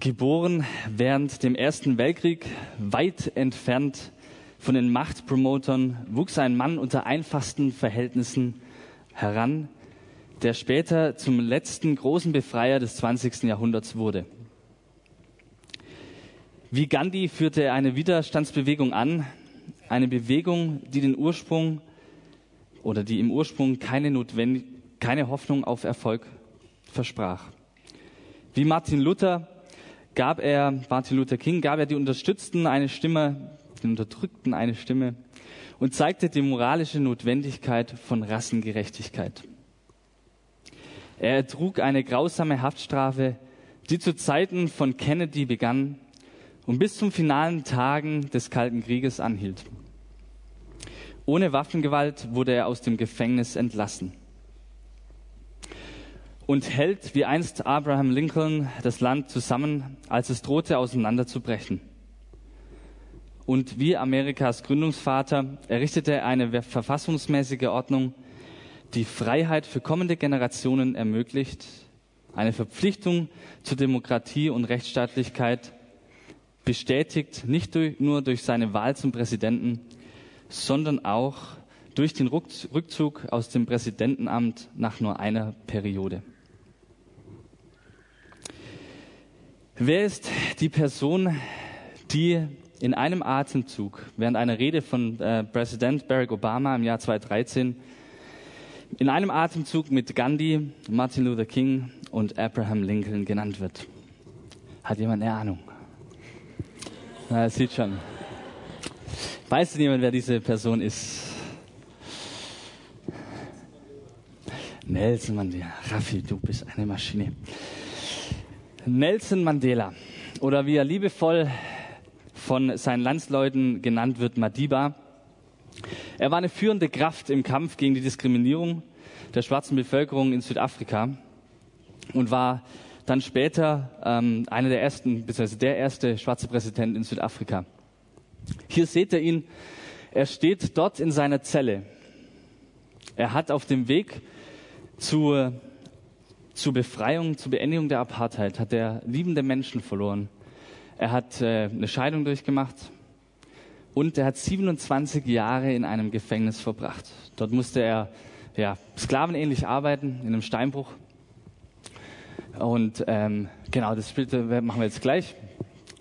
Geboren während dem Ersten Weltkrieg, weit entfernt von den Machtpromotern, wuchs ein Mann unter einfachsten Verhältnissen heran, der später zum letzten großen Befreier des 20. Jahrhunderts wurde. Wie Gandhi führte er eine Widerstandsbewegung an, eine Bewegung, die den Ursprung oder die im Ursprung keine, Notwendig keine Hoffnung auf Erfolg versprach. Wie Martin Luther gab er, Martin Luther King, gab er die Unterstützten eine Stimme, den Unterdrückten eine Stimme und zeigte die moralische Notwendigkeit von Rassengerechtigkeit. Er ertrug eine grausame Haftstrafe, die zu Zeiten von Kennedy begann und bis zum finalen Tagen des Kalten Krieges anhielt. Ohne Waffengewalt wurde er aus dem Gefängnis entlassen und hält wie einst Abraham Lincoln das Land zusammen, als es drohte auseinanderzubrechen. Und wie Amerikas Gründungsvater errichtete er eine verfassungsmäßige Ordnung, die Freiheit für kommende Generationen ermöglicht, eine Verpflichtung zur Demokratie und Rechtsstaatlichkeit, bestätigt nicht durch, nur durch seine Wahl zum Präsidenten, sondern auch durch den Rückzug aus dem Präsidentenamt nach nur einer Periode. Wer ist die Person, die in einem Atemzug während einer Rede von äh, Präsident Barack Obama im Jahr 2013 in einem Atemzug mit Gandhi, Martin Luther King und Abraham Lincoln genannt wird? Hat jemand eine Ahnung? Na, sieht schon. Weiß denn jemand, wer diese Person ist? Nelson Mandela. Raffi, du bist eine Maschine. Nelson Mandela oder wie er liebevoll von seinen Landsleuten genannt wird, Madiba. Er war eine führende Kraft im Kampf gegen die Diskriminierung der schwarzen Bevölkerung in Südafrika und war dann später ähm, einer der ersten, beziehungsweise der erste schwarze Präsident in Südafrika. Hier seht ihr ihn, er steht dort in seiner Zelle. Er hat auf dem Weg zur zur Befreiung, zur Beendigung der Apartheid hat er liebende Menschen verloren. Er hat äh, eine Scheidung durchgemacht und er hat 27 Jahre in einem Gefängnis verbracht. Dort musste er ja, sklavenähnlich arbeiten, in einem Steinbruch. Und ähm, genau, das Bild machen wir jetzt gleich.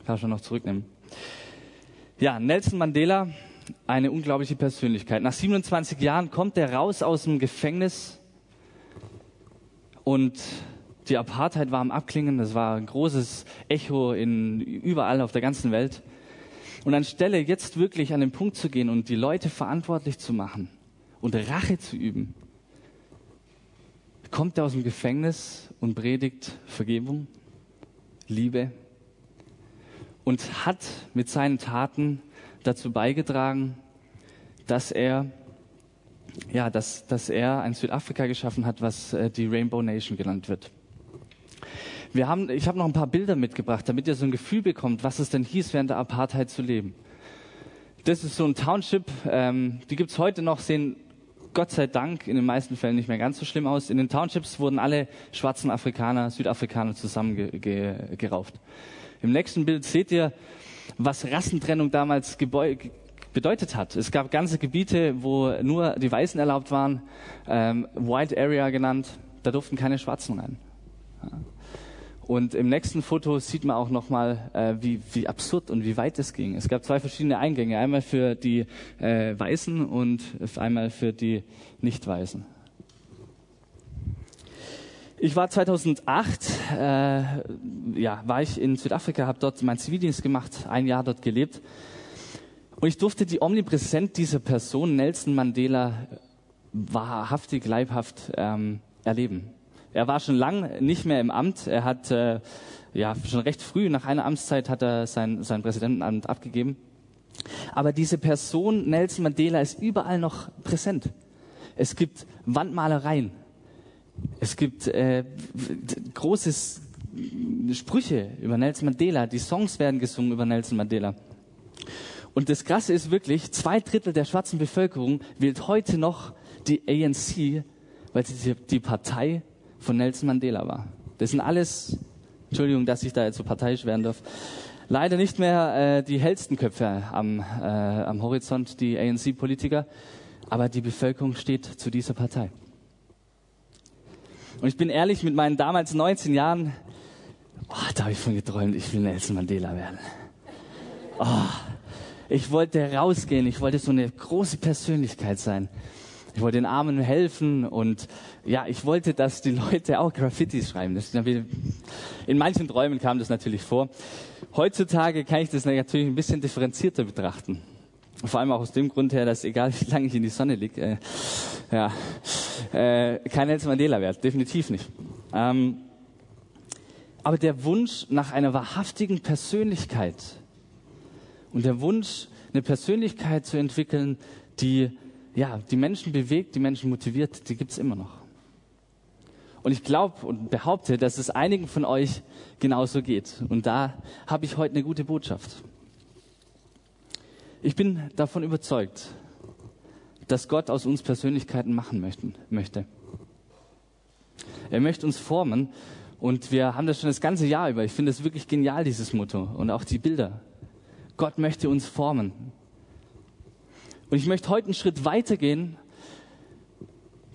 Kann ich schon noch zurücknehmen. Ja, Nelson Mandela, eine unglaubliche Persönlichkeit. Nach 27 Jahren kommt er raus aus dem Gefängnis und die Apartheid war am Abklingen, das war ein großes Echo in, überall auf der ganzen Welt. Und anstelle jetzt wirklich an den Punkt zu gehen und die Leute verantwortlich zu machen und Rache zu üben, kommt er aus dem Gefängnis und predigt Vergebung, Liebe und hat mit seinen Taten dazu beigetragen, dass er ja, dass, dass er ein Südafrika geschaffen hat, was äh, die Rainbow Nation genannt wird. Wir haben, ich habe noch ein paar Bilder mitgebracht, damit ihr so ein Gefühl bekommt, was es denn hieß, während der Apartheid zu leben. Das ist so ein Township, ähm, die gibt's heute noch, sehen Gott sei Dank in den meisten Fällen nicht mehr ganz so schlimm aus. In den Townships wurden alle schwarzen Afrikaner, Südafrikaner zusammengerauft. Im nächsten Bild seht ihr, was Rassentrennung damals bedeutet hat. Es gab ganze Gebiete, wo nur die Weißen erlaubt waren, ähm, White Area genannt, da durften keine Schwarzen rein. Und im nächsten Foto sieht man auch nochmal, äh, wie, wie absurd und wie weit es ging. Es gab zwei verschiedene Eingänge, einmal für die äh, Weißen und einmal für die Nicht-Weißen. Ich war 2008, äh, ja, war ich in Südafrika, habe dort meinen Zivildienst gemacht, ein Jahr dort gelebt und ich durfte die Omnipräsenz dieser Person, Nelson Mandela, wahrhaftig, leibhaft ähm, erleben. Er war schon lang nicht mehr im Amt. Er hat äh, ja schon recht früh nach einer Amtszeit hat er sein, sein Präsidentenamt abgegeben. Aber diese Person Nelson Mandela ist überall noch präsent. Es gibt Wandmalereien. Es gibt äh, großes Sprüche über Nelson Mandela. Die Songs werden gesungen über Nelson Mandela. Und das Krasse ist wirklich, zwei Drittel der schwarzen Bevölkerung wählt heute noch die ANC, weil sie die Partei von Nelson Mandela war. Das sind alles Entschuldigung, dass ich da jetzt so parteiisch werden darf. Leider nicht mehr äh, die hellsten Köpfe am, äh, am Horizont, die ANC-Politiker, aber die Bevölkerung steht zu dieser Partei. Und ich bin ehrlich, mit meinen damals 19 Jahren, oh, da habe ich von geträumt, ich will Nelson Mandela werden. Oh, ich wollte rausgehen, ich wollte so eine große Persönlichkeit sein. Ich wollte den Armen helfen und ja, ich wollte, dass die Leute auch Graffitis schreiben. Das, in manchen Träumen kam das natürlich vor. Heutzutage kann ich das natürlich ein bisschen differenzierter betrachten. Vor allem auch aus dem Grund her, dass egal wie lange ich in die Sonne liege, äh, ja, äh, kein Nelson Mandela wert, definitiv nicht. Ähm, aber der Wunsch nach einer wahrhaftigen Persönlichkeit und der Wunsch, eine Persönlichkeit zu entwickeln, die ja, die Menschen bewegt, die Menschen motiviert, die gibt's immer noch. Und ich glaube und behaupte, dass es einigen von euch genauso geht. Und da habe ich heute eine gute Botschaft. Ich bin davon überzeugt, dass Gott aus uns Persönlichkeiten machen möchten, möchte. Er möchte uns formen und wir haben das schon das ganze Jahr über. Ich finde es wirklich genial, dieses Motto und auch die Bilder. Gott möchte uns formen. Und ich möchte heute einen Schritt weitergehen,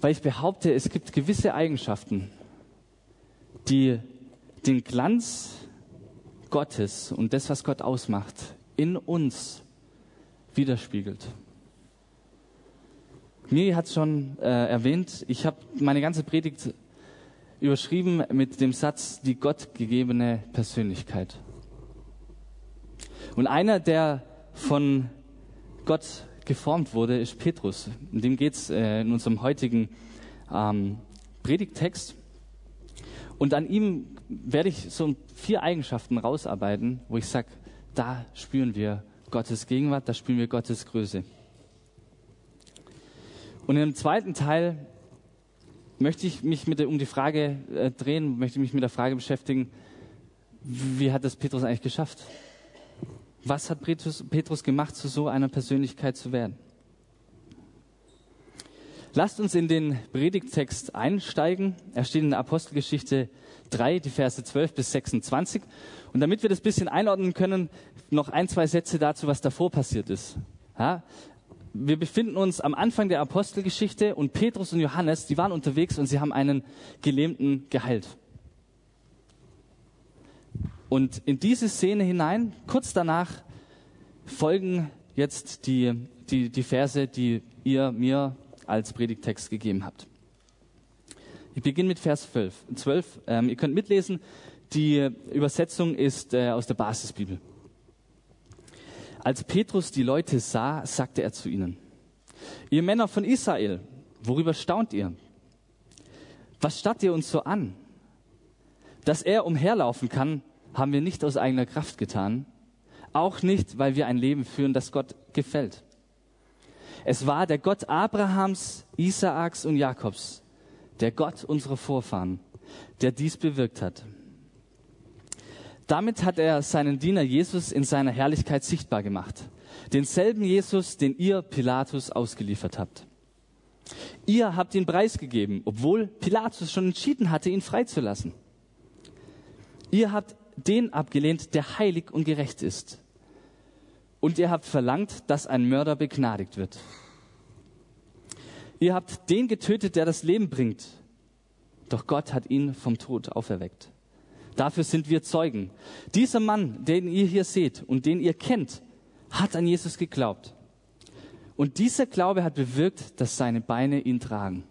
weil ich behaupte, es gibt gewisse Eigenschaften, die den Glanz Gottes und das, was Gott ausmacht, in uns widerspiegelt. Miri hat es schon äh, erwähnt, ich habe meine ganze Predigt überschrieben mit dem Satz, die Gott gegebene Persönlichkeit. Und einer, der von Gott geformt wurde, ist Petrus. In dem geht es äh, in unserem heutigen ähm, Predigttext. Und an ihm werde ich so vier Eigenschaften rausarbeiten, wo ich sage, da spüren wir Gottes Gegenwart, da spüren wir Gottes Größe. Und im zweiten Teil möchte ich mich mit der, um die Frage äh, drehen, möchte ich mich mit der Frage beschäftigen, wie hat das Petrus eigentlich geschafft? Was hat Petrus, Petrus gemacht, zu so einer Persönlichkeit zu werden? Lasst uns in den Predigttext einsteigen. Er steht in der Apostelgeschichte 3, die Verse 12 bis 26. Und damit wir das bisschen einordnen können, noch ein, zwei Sätze dazu, was davor passiert ist. Ja, wir befinden uns am Anfang der Apostelgeschichte und Petrus und Johannes, die waren unterwegs und sie haben einen Gelähmten geheilt. Und in diese Szene hinein, kurz danach, folgen jetzt die, die, die Verse, die ihr mir als Predigtext gegeben habt. Ich beginne mit Vers 12. 12 ähm, ihr könnt mitlesen, die Übersetzung ist äh, aus der Basisbibel. Als Petrus die Leute sah, sagte er zu ihnen, ihr Männer von Israel, worüber staunt ihr? Was starrt ihr uns so an? Dass er umherlaufen kann, haben wir nicht aus eigener Kraft getan, auch nicht, weil wir ein Leben führen, das Gott gefällt. Es war der Gott Abrahams, Isaaks und Jakobs, der Gott unserer Vorfahren, der dies bewirkt hat. Damit hat er seinen Diener Jesus in seiner Herrlichkeit sichtbar gemacht. Denselben Jesus, den ihr Pilatus ausgeliefert habt. Ihr habt ihn preisgegeben, obwohl Pilatus schon entschieden hatte, ihn freizulassen. Ihr habt den abgelehnt, der heilig und gerecht ist. Und ihr habt verlangt, dass ein Mörder begnadigt wird. Ihr habt den getötet, der das Leben bringt. Doch Gott hat ihn vom Tod auferweckt. Dafür sind wir Zeugen. Dieser Mann, den ihr hier seht und den ihr kennt, hat an Jesus geglaubt. Und dieser Glaube hat bewirkt, dass seine Beine ihn tragen.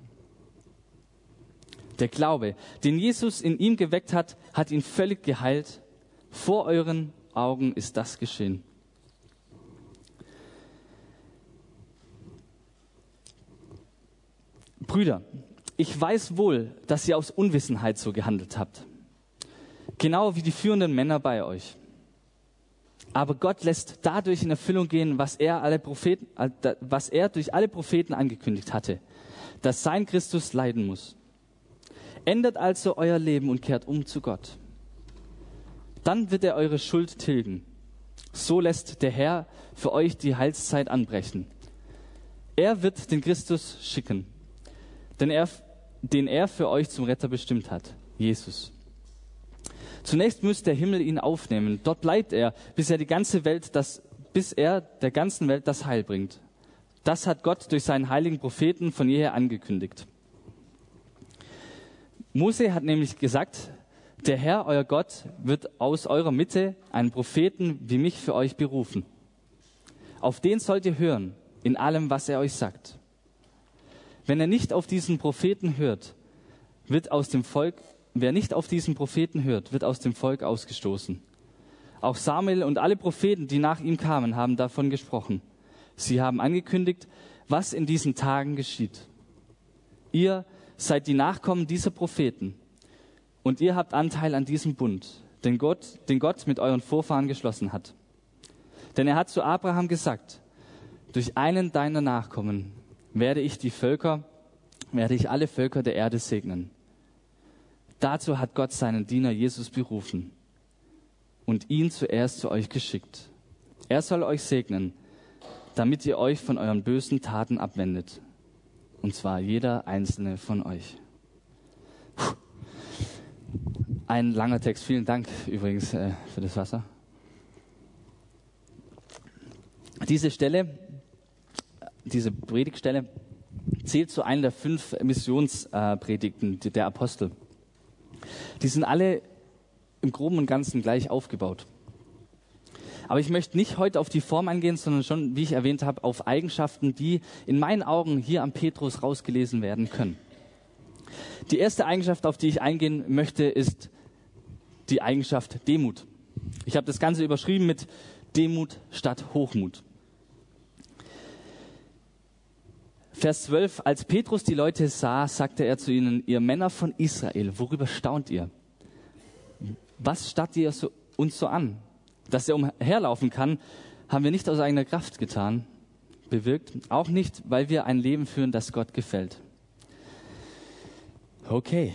Der Glaube, den Jesus in ihm geweckt hat, hat ihn völlig geheilt. Vor euren Augen ist das geschehen. Brüder, ich weiß wohl, dass ihr aus Unwissenheit so gehandelt habt genau wie die führenden Männer bei euch. Aber Gott lässt dadurch in Erfüllung gehen, was er, alle Propheten, äh, was er durch alle Propheten angekündigt hatte, dass sein Christus leiden muss. Ändert also euer Leben und kehrt um zu Gott. Dann wird er eure Schuld tilgen. So lässt der Herr für euch die Heilszeit anbrechen. Er wird den Christus schicken, den er, den er für euch zum Retter bestimmt hat, Jesus. Zunächst muss der Himmel ihn aufnehmen. Dort bleibt er, bis er die ganze Welt, das, bis er der ganzen Welt das Heil bringt. Das hat Gott durch seinen heiligen Propheten von jeher angekündigt. Mose hat nämlich gesagt, der Herr, euer Gott, wird aus eurer Mitte einen Propheten wie mich für euch berufen. Auf den sollt ihr hören, in allem, was er euch sagt. Wenn er nicht auf diesen Propheten hört, wird aus dem Volk, wer nicht auf diesen Propheten hört, wird aus dem Volk ausgestoßen. Auch Samuel und alle Propheten, die nach ihm kamen, haben davon gesprochen. Sie haben angekündigt, was in diesen Tagen geschieht. Ihr seid die Nachkommen dieser Propheten und ihr habt Anteil an diesem Bund, den Gott, den Gott mit euren Vorfahren geschlossen hat. Denn er hat zu Abraham gesagt, durch einen deiner Nachkommen werde ich die Völker, werde ich alle Völker der Erde segnen. Dazu hat Gott seinen Diener Jesus berufen und ihn zuerst zu euch geschickt. Er soll euch segnen, damit ihr euch von euren bösen Taten abwendet. Und zwar jeder einzelne von euch. Ein langer Text. Vielen Dank übrigens äh, für das Wasser. Diese Stelle, diese Predigtstelle zählt zu einer der fünf Missionspredigten äh, der Apostel. Die sind alle im Groben und Ganzen gleich aufgebaut. Aber ich möchte nicht heute auf die Form eingehen, sondern schon, wie ich erwähnt habe, auf Eigenschaften, die in meinen Augen hier am Petrus rausgelesen werden können. Die erste Eigenschaft, auf die ich eingehen möchte, ist die Eigenschaft Demut. Ich habe das Ganze überschrieben mit Demut statt Hochmut. Vers 12, als Petrus die Leute sah, sagte er zu ihnen, ihr Männer von Israel, worüber staunt ihr? Was starrt ihr so, uns so an? Dass er umherlaufen kann, haben wir nicht aus eigener Kraft getan, bewirkt, auch nicht, weil wir ein Leben führen, das Gott gefällt. Okay,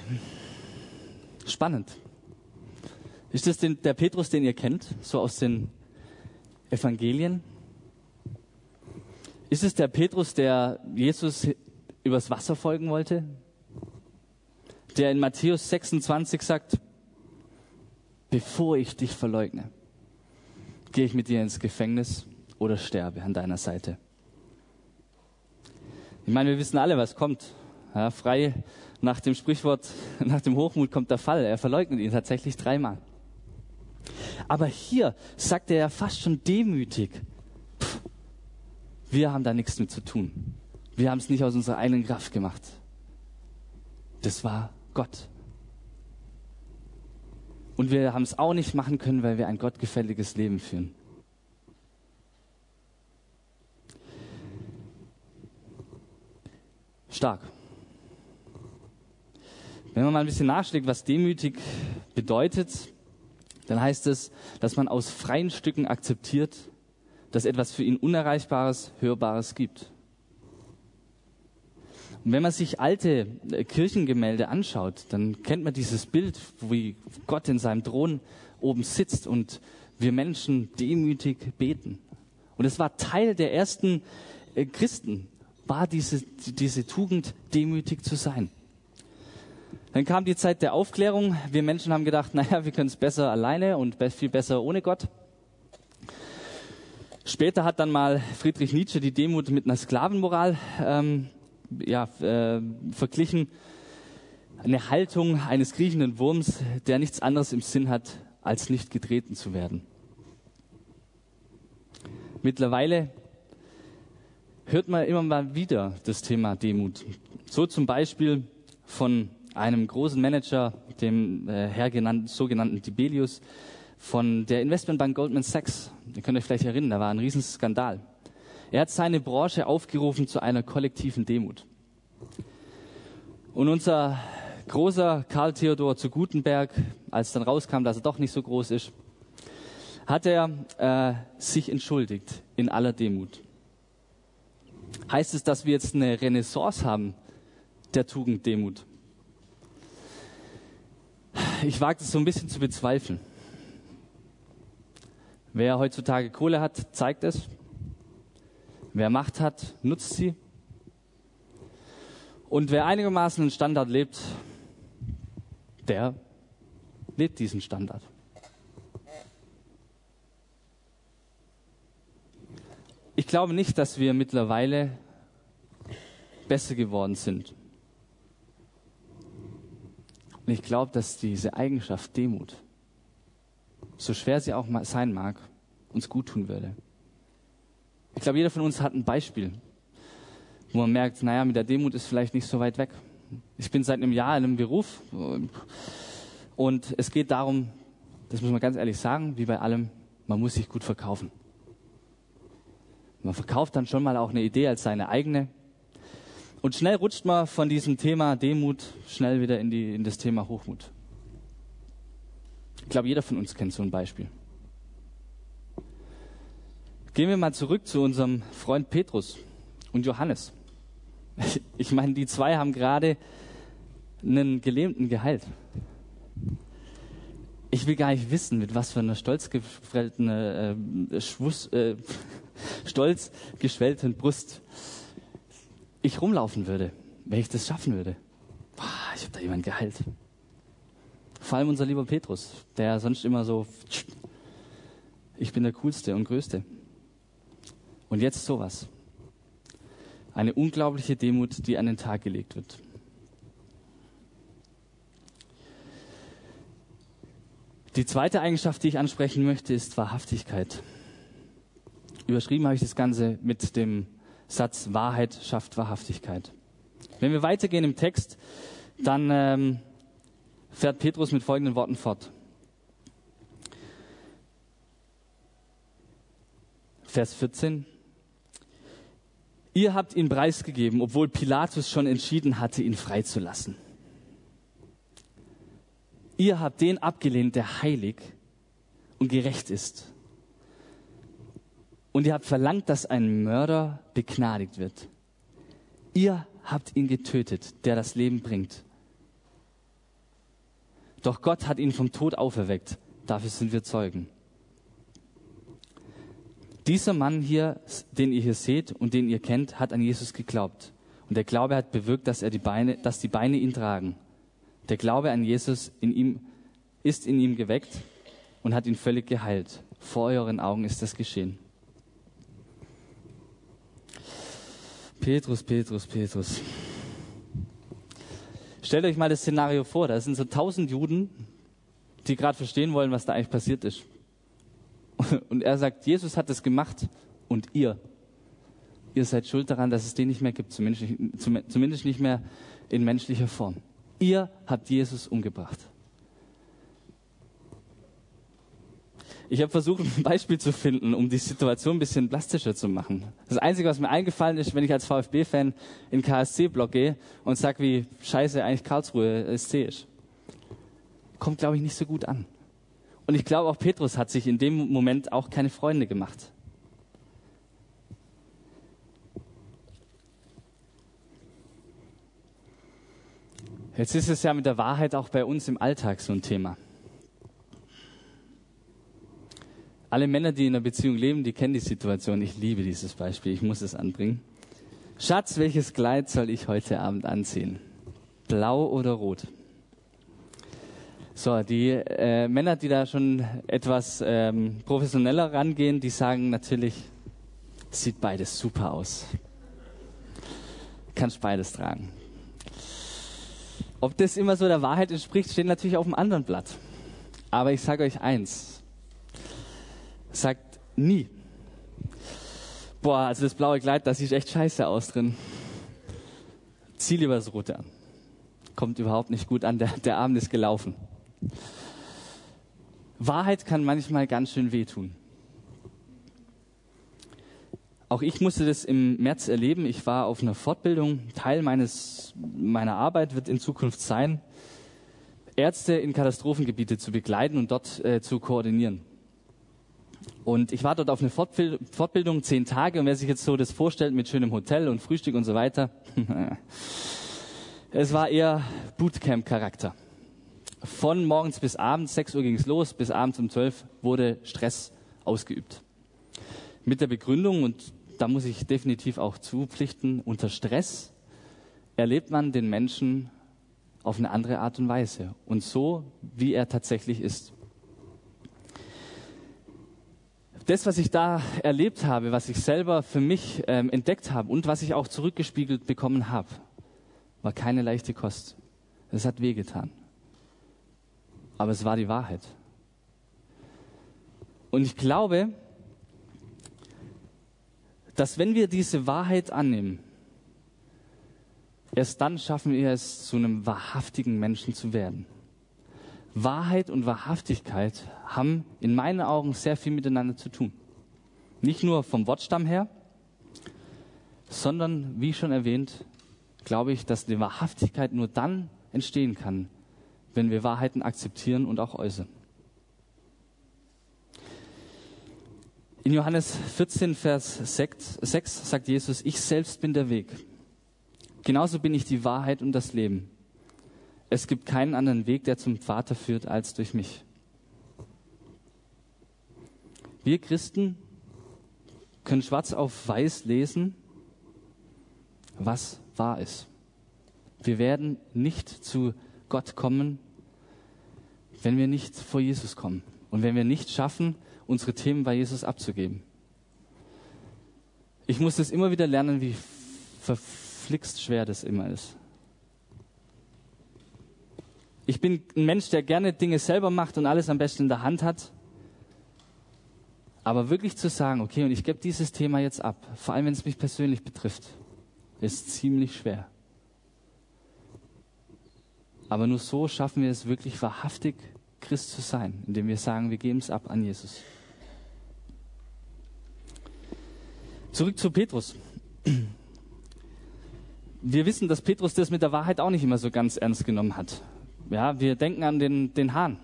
spannend. Ist das den, der Petrus, den ihr kennt, so aus den Evangelien? Ist es der Petrus, der Jesus übers Wasser folgen wollte? Der in Matthäus 26 sagt, bevor ich dich verleugne, gehe ich mit dir ins Gefängnis oder sterbe an deiner Seite. Ich meine, wir wissen alle, was kommt. Ja, frei nach dem Sprichwort, nach dem Hochmut kommt der Fall. Er verleugnet ihn tatsächlich dreimal. Aber hier sagt er ja fast schon demütig, pff, wir haben da nichts mit zu tun. Wir haben es nicht aus unserer eigenen Kraft gemacht. Das war Gott. Und wir haben es auch nicht machen können, weil wir ein gottgefälliges Leben führen. Stark. Wenn man mal ein bisschen nachschlägt, was demütig bedeutet, dann heißt es, dass man aus freien Stücken akzeptiert, dass etwas für ihn Unerreichbares, Hörbares gibt. Und wenn man sich alte äh, Kirchengemälde anschaut, dann kennt man dieses Bild, wie Gott in seinem Thron oben sitzt und wir Menschen demütig beten. Und es war Teil der ersten äh, Christen, war diese, diese Tugend, demütig zu sein. Dann kam die Zeit der Aufklärung. Wir Menschen haben gedacht, naja, wir können es besser alleine und viel besser ohne Gott. Später hat dann mal Friedrich Nietzsche die Demut mit einer Sklavenmoral ähm, ja, äh, verglichen. Eine Haltung eines kriechenden Wurms, der nichts anderes im Sinn hat, als nicht getreten zu werden. Mittlerweile hört man immer mal wieder das Thema Demut. So zum Beispiel von einem großen Manager, dem äh, Herr genannt, sogenannten Dibelius, von der Investmentbank Goldman Sachs. Ihr könnt euch vielleicht erinnern, da war ein Riesenskandal. Er hat seine Branche aufgerufen zu einer kollektiven Demut. Und unser großer Karl Theodor zu Gutenberg, als dann rauskam, dass er doch nicht so groß ist, hat er äh, sich entschuldigt in aller Demut. Heißt es, dass wir jetzt eine Renaissance haben der Tugend Demut? Ich wage es so ein bisschen zu bezweifeln. Wer heutzutage Kohle hat, zeigt es. Wer Macht hat, nutzt sie. Und wer einigermaßen einen Standard lebt, der lebt diesen Standard. Ich glaube nicht, dass wir mittlerweile besser geworden sind. Und ich glaube, dass diese Eigenschaft Demut, so schwer sie auch sein mag, uns gut tun würde. Ich glaube, jeder von uns hat ein Beispiel, wo man merkt, naja, mit der Demut ist vielleicht nicht so weit weg. Ich bin seit einem Jahr in einem Beruf und es geht darum, das muss man ganz ehrlich sagen, wie bei allem, man muss sich gut verkaufen. Man verkauft dann schon mal auch eine Idee als seine eigene und schnell rutscht man von diesem Thema Demut schnell wieder in, die, in das Thema Hochmut. Ich glaube, jeder von uns kennt so ein Beispiel. Gehen wir mal zurück zu unserem Freund Petrus und Johannes. Ich meine, die zwei haben gerade einen Gelähmten geheilt. Ich will gar nicht wissen, mit was für einer stolz geschwellten, äh, äh, stolz geschwellten Brust ich rumlaufen würde, wenn ich das schaffen würde. Boah, ich habe da jemanden geheilt. Vor allem unser lieber Petrus, der sonst immer so, ich bin der Coolste und Größte. Und jetzt sowas. Eine unglaubliche Demut, die an den Tag gelegt wird. Die zweite Eigenschaft, die ich ansprechen möchte, ist Wahrhaftigkeit. Überschrieben habe ich das Ganze mit dem Satz Wahrheit schafft Wahrhaftigkeit. Wenn wir weitergehen im Text, dann ähm, fährt Petrus mit folgenden Worten fort. Vers 14. Ihr habt ihn preisgegeben, obwohl Pilatus schon entschieden hatte, ihn freizulassen. Ihr habt den abgelehnt, der heilig und gerecht ist und ihr habt verlangt, dass ein Mörder begnadigt wird. Ihr habt ihn getötet, der das Leben bringt. Doch Gott hat ihn vom Tod auferweckt. Dafür sind wir Zeugen. Dieser Mann hier, den ihr hier seht und den ihr kennt, hat an Jesus geglaubt. Und der Glaube hat bewirkt, dass, er die Beine, dass die Beine ihn tragen. Der Glaube an Jesus in ihm, ist in ihm geweckt und hat ihn völlig geheilt. Vor euren Augen ist das geschehen. Petrus, Petrus, Petrus. Stellt euch mal das Szenario vor, da sind so tausend Juden, die gerade verstehen wollen, was da eigentlich passiert ist. Und er sagt, Jesus hat es gemacht und ihr, ihr seid schuld daran, dass es den nicht mehr gibt, zumindest nicht mehr in menschlicher Form. Ihr habt Jesus umgebracht. Ich habe versucht, ein Beispiel zu finden, um die Situation ein bisschen plastischer zu machen. Das Einzige, was mir eingefallen ist, wenn ich als VfB-Fan in KSC-Block gehe und sag, wie scheiße eigentlich Karlsruhe SC ist. Kommt, glaube ich, nicht so gut an. Und ich glaube, auch Petrus hat sich in dem Moment auch keine Freunde gemacht. Jetzt ist es ja mit der Wahrheit auch bei uns im Alltag so ein Thema. Alle Männer, die in einer Beziehung leben, die kennen die Situation. Ich liebe dieses Beispiel. Ich muss es anbringen. Schatz, welches Kleid soll ich heute Abend anziehen? Blau oder rot? So, die äh, Männer, die da schon etwas ähm, professioneller rangehen, die sagen natürlich, sieht beides super aus. Kannst beides tragen. Ob das immer so der Wahrheit entspricht, steht natürlich auf dem anderen Blatt. Aber ich sage euch eins, sagt nie. Boah, also das blaue Kleid, das sieht echt scheiße aus drin. Zieh lieber das rote an. Kommt überhaupt nicht gut an, der, der Abend ist gelaufen. Wahrheit kann manchmal ganz schön wehtun. Auch ich musste das im März erleben. Ich war auf einer Fortbildung. Teil meines, meiner Arbeit wird in Zukunft sein, Ärzte in Katastrophengebiete zu begleiten und dort äh, zu koordinieren. Und ich war dort auf eine Fortbildung, zehn Tage. Und wer sich jetzt so das vorstellt mit schönem Hotel und Frühstück und so weiter, es war eher Bootcamp-Charakter. Von morgens bis abends, 6 Uhr ging es los, bis abends um 12 wurde Stress ausgeübt. Mit der Begründung, und da muss ich definitiv auch zupflichten, unter Stress erlebt man den Menschen auf eine andere Art und Weise und so, wie er tatsächlich ist. Das, was ich da erlebt habe, was ich selber für mich ähm, entdeckt habe und was ich auch zurückgespiegelt bekommen habe, war keine leichte Kost. Es hat wehgetan. Aber es war die Wahrheit. Und ich glaube, dass wenn wir diese Wahrheit annehmen, erst dann schaffen wir es, zu einem wahrhaftigen Menschen zu werden. Wahrheit und Wahrhaftigkeit haben in meinen Augen sehr viel miteinander zu tun. Nicht nur vom Wortstamm her, sondern, wie schon erwähnt, glaube ich, dass die Wahrhaftigkeit nur dann entstehen kann, wenn wir Wahrheiten akzeptieren und auch äußern. In Johannes 14, Vers 6, 6 sagt Jesus, ich selbst bin der Weg. Genauso bin ich die Wahrheit und das Leben. Es gibt keinen anderen Weg, der zum Vater führt, als durch mich. Wir Christen können schwarz auf weiß lesen, was wahr ist. Wir werden nicht zu Gott kommen, wenn wir nicht vor Jesus kommen und wenn wir nicht schaffen, unsere Themen bei Jesus abzugeben. Ich muss das immer wieder lernen, wie verflixt schwer das immer ist. Ich bin ein Mensch, der gerne Dinge selber macht und alles am besten in der Hand hat. Aber wirklich zu sagen, okay, und ich gebe dieses Thema jetzt ab, vor allem wenn es mich persönlich betrifft, ist ziemlich schwer. Aber nur so schaffen wir es wirklich wahrhaftig, Christ zu sein, indem wir sagen, wir geben es ab an Jesus. Zurück zu Petrus. Wir wissen, dass Petrus das mit der Wahrheit auch nicht immer so ganz ernst genommen hat. Ja, wir denken an den, den Hahn.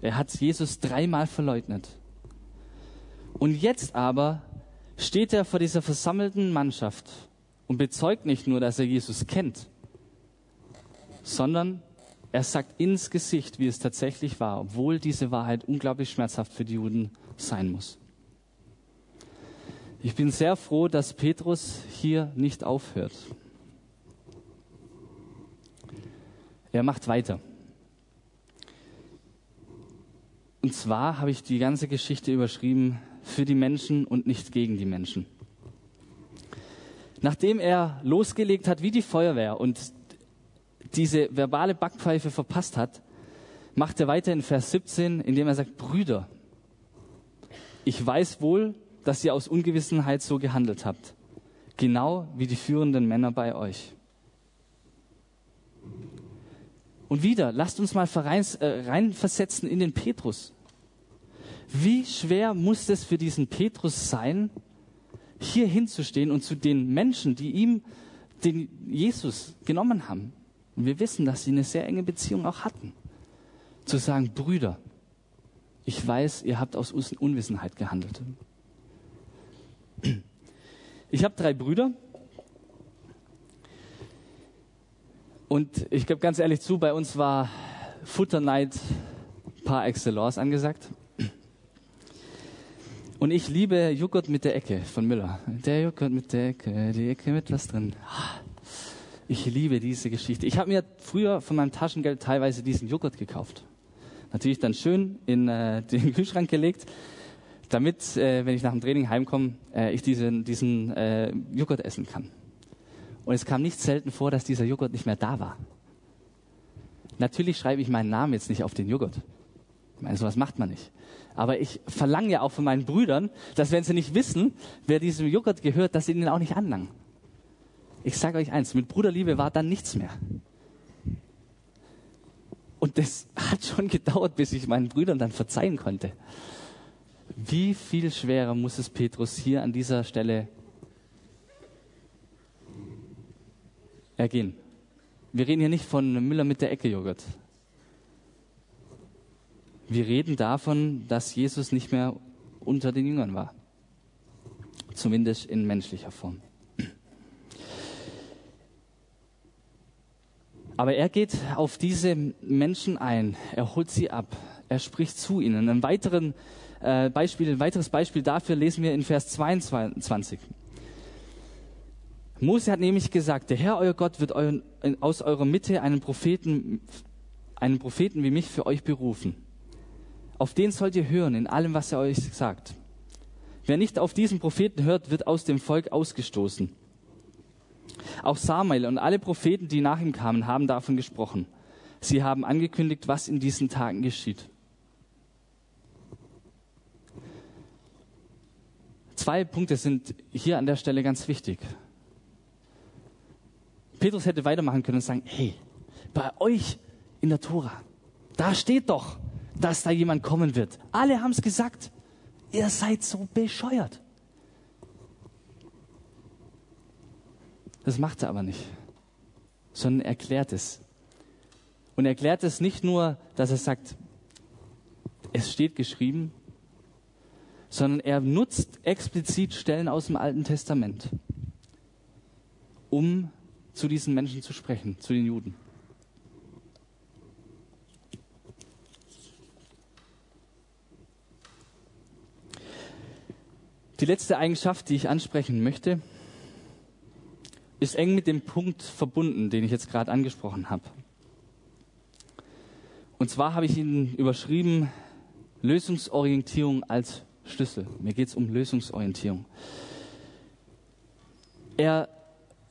Er hat Jesus dreimal verleugnet. Und jetzt aber steht er vor dieser versammelten Mannschaft und bezeugt nicht nur, dass er Jesus kennt, sondern er sagt ins Gesicht, wie es tatsächlich war, obwohl diese Wahrheit unglaublich schmerzhaft für die Juden sein muss. Ich bin sehr froh, dass Petrus hier nicht aufhört. Er macht weiter. Und zwar habe ich die ganze Geschichte überschrieben für die Menschen und nicht gegen die Menschen. Nachdem er losgelegt hat wie die Feuerwehr und diese verbale Backpfeife verpasst hat, macht er weiter in Vers 17, indem er sagt, Brüder, ich weiß wohl, dass ihr aus Ungewissenheit so gehandelt habt, genau wie die führenden Männer bei euch. Und wieder, lasst uns mal äh, reinversetzen in den Petrus. Wie schwer muss es für diesen Petrus sein, hier hinzustehen und zu den Menschen, die ihm den Jesus genommen haben, und wir wissen, dass sie eine sehr enge Beziehung auch hatten, zu sagen, Brüder, ich weiß, ihr habt aus Unwissenheit gehandelt. Ich habe drei Brüder Und ich gebe ganz ehrlich zu, bei uns war Futterneid par excellence angesagt. Und ich liebe Joghurt mit der Ecke von Müller. Der Joghurt mit der Ecke, die Ecke mit was drin. Ich liebe diese Geschichte. Ich habe mir früher von meinem Taschengeld teilweise diesen Joghurt gekauft. Natürlich dann schön in äh, den Kühlschrank gelegt, damit, äh, wenn ich nach dem Training heimkomme, äh, ich diesen, diesen äh, Joghurt essen kann. Und es kam nicht selten vor, dass dieser Joghurt nicht mehr da war. Natürlich schreibe ich meinen Namen jetzt nicht auf den Joghurt. Ich meine, sowas macht man nicht. Aber ich verlange ja auch von meinen Brüdern, dass wenn sie nicht wissen, wer diesem Joghurt gehört, dass sie ihn auch nicht anlangen. Ich sage euch eins, mit Bruderliebe war dann nichts mehr. Und das hat schon gedauert, bis ich meinen Brüdern dann verzeihen konnte. Wie viel schwerer muss es Petrus hier an dieser Stelle ergehen. Wir reden hier nicht von Müller mit der Ecke Joghurt. Wir reden davon, dass Jesus nicht mehr unter den Jüngern war. Zumindest in menschlicher Form. Aber er geht auf diese Menschen ein. Er holt sie ab. Er spricht zu ihnen. Ein, weiteren, äh, Beispiel, ein weiteres Beispiel dafür lesen wir in Vers 22. Mose hat nämlich gesagt, der Herr, euer Gott, wird euren, aus eurer Mitte einen Propheten, einen Propheten wie mich für euch berufen. Auf den sollt ihr hören in allem, was er euch sagt. Wer nicht auf diesen Propheten hört, wird aus dem Volk ausgestoßen. Auch Samuel und alle Propheten, die nach ihm kamen, haben davon gesprochen. Sie haben angekündigt, was in diesen Tagen geschieht. Zwei Punkte sind hier an der Stelle ganz wichtig. Petrus hätte weitermachen können und sagen, hey, bei euch in der Tora, da steht doch, dass da jemand kommen wird. Alle haben es gesagt. Ihr seid so bescheuert. Das macht er aber nicht, sondern erklärt es. Und er erklärt es nicht nur, dass er sagt, es steht geschrieben, sondern er nutzt explizit Stellen aus dem Alten Testament, um zu diesen Menschen zu sprechen, zu den Juden. Die letzte Eigenschaft, die ich ansprechen möchte, ist eng mit dem Punkt verbunden, den ich jetzt gerade angesprochen habe. Und zwar habe ich ihn überschrieben, Lösungsorientierung als Schlüssel. Mir geht es um Lösungsorientierung. Er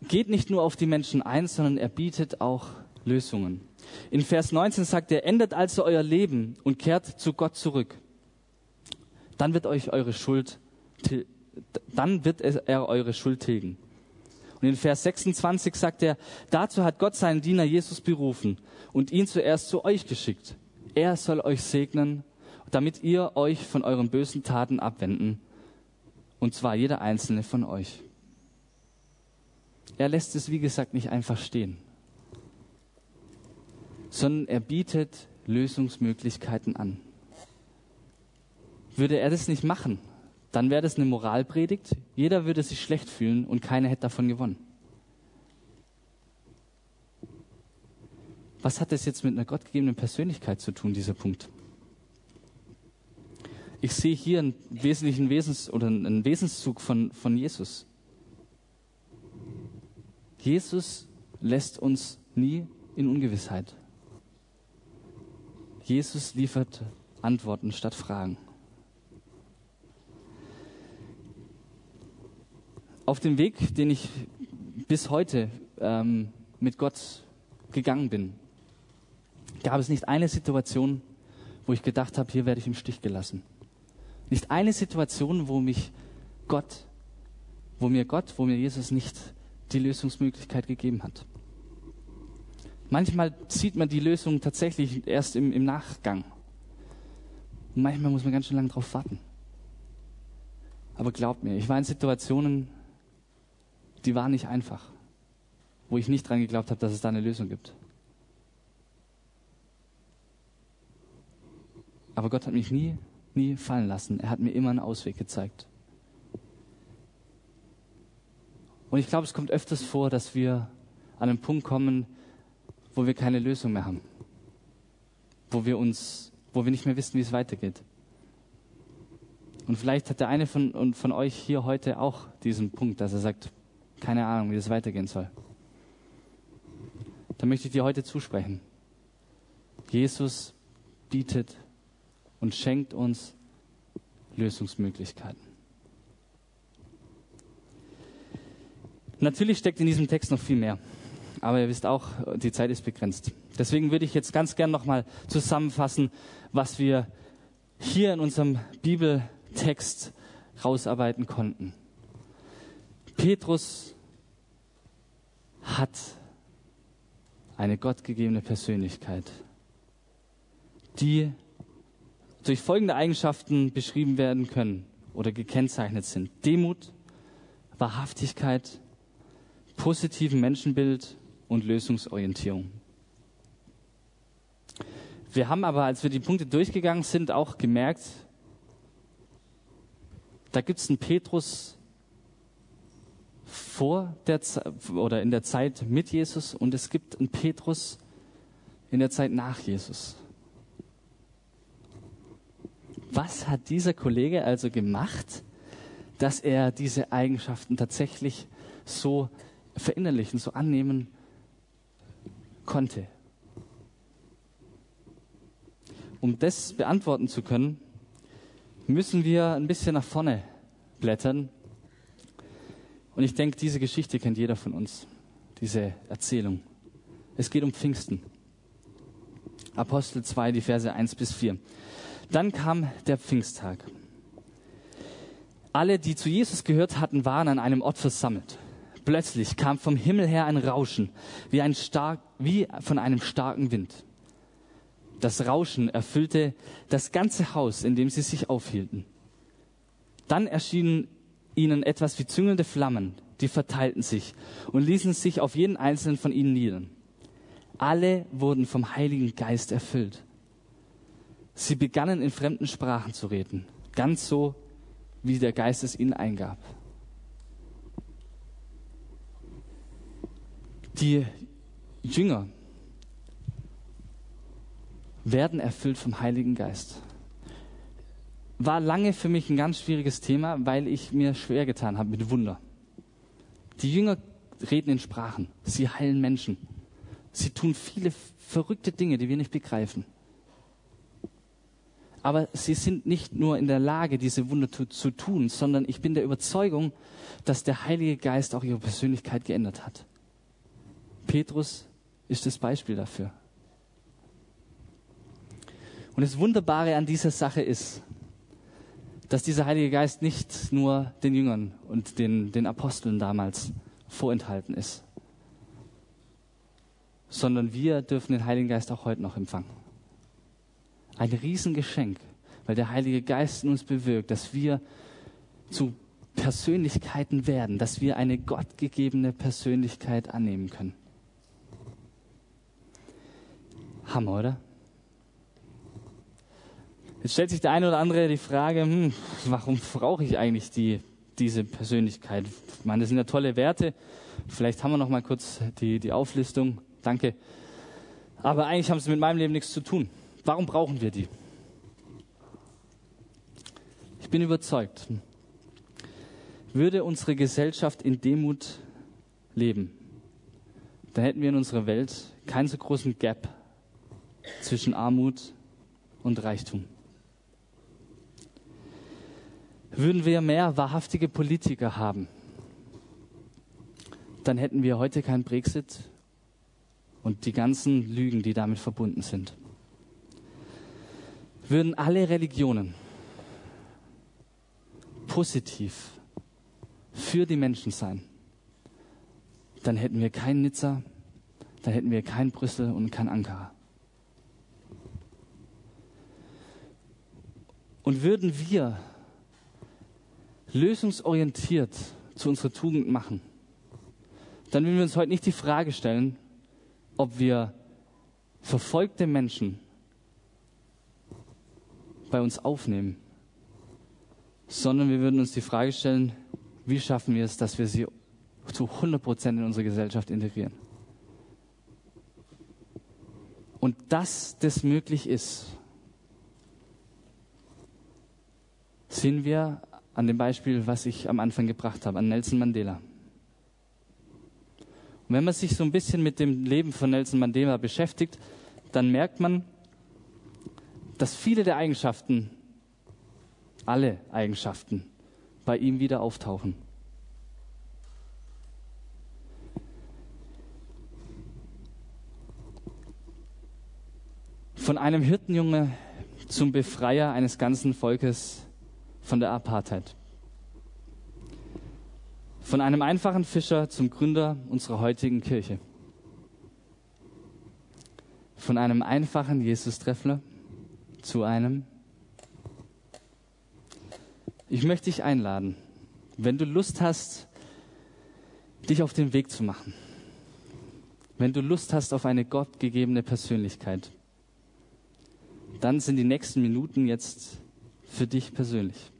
geht nicht nur auf die Menschen ein, sondern er bietet auch Lösungen. In Vers 19 sagt er, ändert also euer Leben und kehrt zu Gott zurück. Dann wird euch eure Schuld, dann wird er eure Schuld tilgen. Und in Vers 26 sagt er, dazu hat Gott seinen Diener Jesus berufen und ihn zuerst zu euch geschickt. Er soll euch segnen, damit ihr euch von euren bösen Taten abwenden. Und zwar jeder einzelne von euch. Er lässt es, wie gesagt, nicht einfach stehen, sondern er bietet Lösungsmöglichkeiten an. Würde er das nicht machen, dann wäre das eine Moralpredigt. Jeder würde sich schlecht fühlen und keiner hätte davon gewonnen. Was hat das jetzt mit einer gottgegebenen Persönlichkeit zu tun, dieser Punkt? Ich sehe hier einen wesentlichen Wesens oder einen Wesenszug von, von Jesus. Jesus lässt uns nie in Ungewissheit. Jesus liefert Antworten statt Fragen. Auf dem Weg, den ich bis heute ähm, mit Gott gegangen bin, gab es nicht eine Situation, wo ich gedacht habe, hier werde ich im Stich gelassen. Nicht eine Situation, wo mich Gott, wo mir Gott, wo mir Jesus nicht die Lösungsmöglichkeit gegeben hat. Manchmal sieht man die Lösung tatsächlich erst im, im Nachgang. Und manchmal muss man ganz schön lange drauf warten. Aber glaubt mir, ich war in Situationen, die war nicht einfach, wo ich nicht dran geglaubt habe, dass es da eine Lösung gibt. Aber Gott hat mich nie, nie fallen lassen. Er hat mir immer einen Ausweg gezeigt. Und ich glaube, es kommt öfters vor, dass wir an einen Punkt kommen, wo wir keine Lösung mehr haben. Wo wir uns, wo wir nicht mehr wissen, wie es weitergeht. Und vielleicht hat der eine von, von euch hier heute auch diesen Punkt, dass er sagt, keine Ahnung, wie das weitergehen soll. Da möchte ich dir heute zusprechen. Jesus bietet und schenkt uns Lösungsmöglichkeiten. Natürlich steckt in diesem Text noch viel mehr. Aber ihr wisst auch, die Zeit ist begrenzt. Deswegen würde ich jetzt ganz gern nochmal zusammenfassen, was wir hier in unserem Bibeltext rausarbeiten konnten. Petrus hat eine gottgegebene Persönlichkeit, die durch folgende Eigenschaften beschrieben werden können oder gekennzeichnet sind. Demut, Wahrhaftigkeit, positiven Menschenbild und Lösungsorientierung. Wir haben aber, als wir die Punkte durchgegangen sind, auch gemerkt, da gibt es einen Petrus, vor der oder in der Zeit mit Jesus und es gibt einen Petrus in der Zeit nach Jesus. Was hat dieser Kollege also gemacht, dass er diese Eigenschaften tatsächlich so verinnerlichen, so annehmen konnte. Um das beantworten zu können, müssen wir ein bisschen nach vorne blättern. Und ich denke, diese Geschichte kennt jeder von uns, diese Erzählung. Es geht um Pfingsten. Apostel 2, die Verse 1 bis 4. Dann kam der Pfingsttag. Alle, die zu Jesus gehört hatten, waren an einem Ort versammelt. Plötzlich kam vom Himmel her ein Rauschen, wie, ein stark, wie von einem starken Wind. Das Rauschen erfüllte das ganze Haus, in dem sie sich aufhielten. Dann erschienen ihnen etwas wie züngelnde Flammen, die verteilten sich und ließen sich auf jeden einzelnen von ihnen nieder. Alle wurden vom Heiligen Geist erfüllt. Sie begannen in fremden Sprachen zu reden, ganz so, wie der Geist es ihnen eingab. Die Jünger werden erfüllt vom Heiligen Geist. War lange für mich ein ganz schwieriges Thema, weil ich mir schwer getan habe mit Wunder. Die Jünger reden in Sprachen, sie heilen Menschen, sie tun viele verrückte Dinge, die wir nicht begreifen. Aber sie sind nicht nur in der Lage, diese Wunder zu, zu tun, sondern ich bin der Überzeugung, dass der Heilige Geist auch ihre Persönlichkeit geändert hat. Petrus ist das Beispiel dafür. Und das Wunderbare an dieser Sache ist, dass dieser Heilige Geist nicht nur den Jüngern und den, den Aposteln damals vorenthalten ist, sondern wir dürfen den Heiligen Geist auch heute noch empfangen. Ein Riesengeschenk, weil der Heilige Geist in uns bewirkt, dass wir zu Persönlichkeiten werden, dass wir eine gottgegebene Persönlichkeit annehmen können. Hammer, oder? Jetzt stellt sich der eine oder andere die Frage, hm, warum brauche ich eigentlich die, diese Persönlichkeit? Ich meine, das sind ja tolle Werte. Vielleicht haben wir noch mal kurz die, die Auflistung. Danke. Aber eigentlich haben sie mit meinem Leben nichts zu tun. Warum brauchen wir die? Ich bin überzeugt, würde unsere Gesellschaft in Demut leben, dann hätten wir in unserer Welt keinen so großen Gap zwischen Armut und Reichtum. Würden wir mehr wahrhaftige Politiker haben, dann hätten wir heute keinen Brexit und die ganzen Lügen, die damit verbunden sind. Würden alle Religionen positiv für die Menschen sein, dann hätten wir kein Nizza, dann hätten wir kein Brüssel und kein Ankara. Und würden wir lösungsorientiert zu unserer Tugend machen, dann würden wir uns heute nicht die Frage stellen, ob wir verfolgte Menschen bei uns aufnehmen, sondern wir würden uns die Frage stellen, wie schaffen wir es, dass wir sie zu 100 Prozent in unsere Gesellschaft integrieren. Und dass das möglich ist, sehen wir an dem Beispiel, was ich am Anfang gebracht habe, an Nelson Mandela. Und wenn man sich so ein bisschen mit dem Leben von Nelson Mandela beschäftigt, dann merkt man, dass viele der Eigenschaften, alle Eigenschaften, bei ihm wieder auftauchen. Von einem Hirtenjunge zum Befreier eines ganzen Volkes von der Apartheid. Von einem einfachen Fischer zum Gründer unserer heutigen Kirche. Von einem einfachen Jesus-Treffler zu einem. Ich möchte dich einladen, wenn du Lust hast, dich auf den Weg zu machen, wenn du Lust hast auf eine gottgegebene Persönlichkeit, dann sind die nächsten Minuten jetzt für dich persönlich.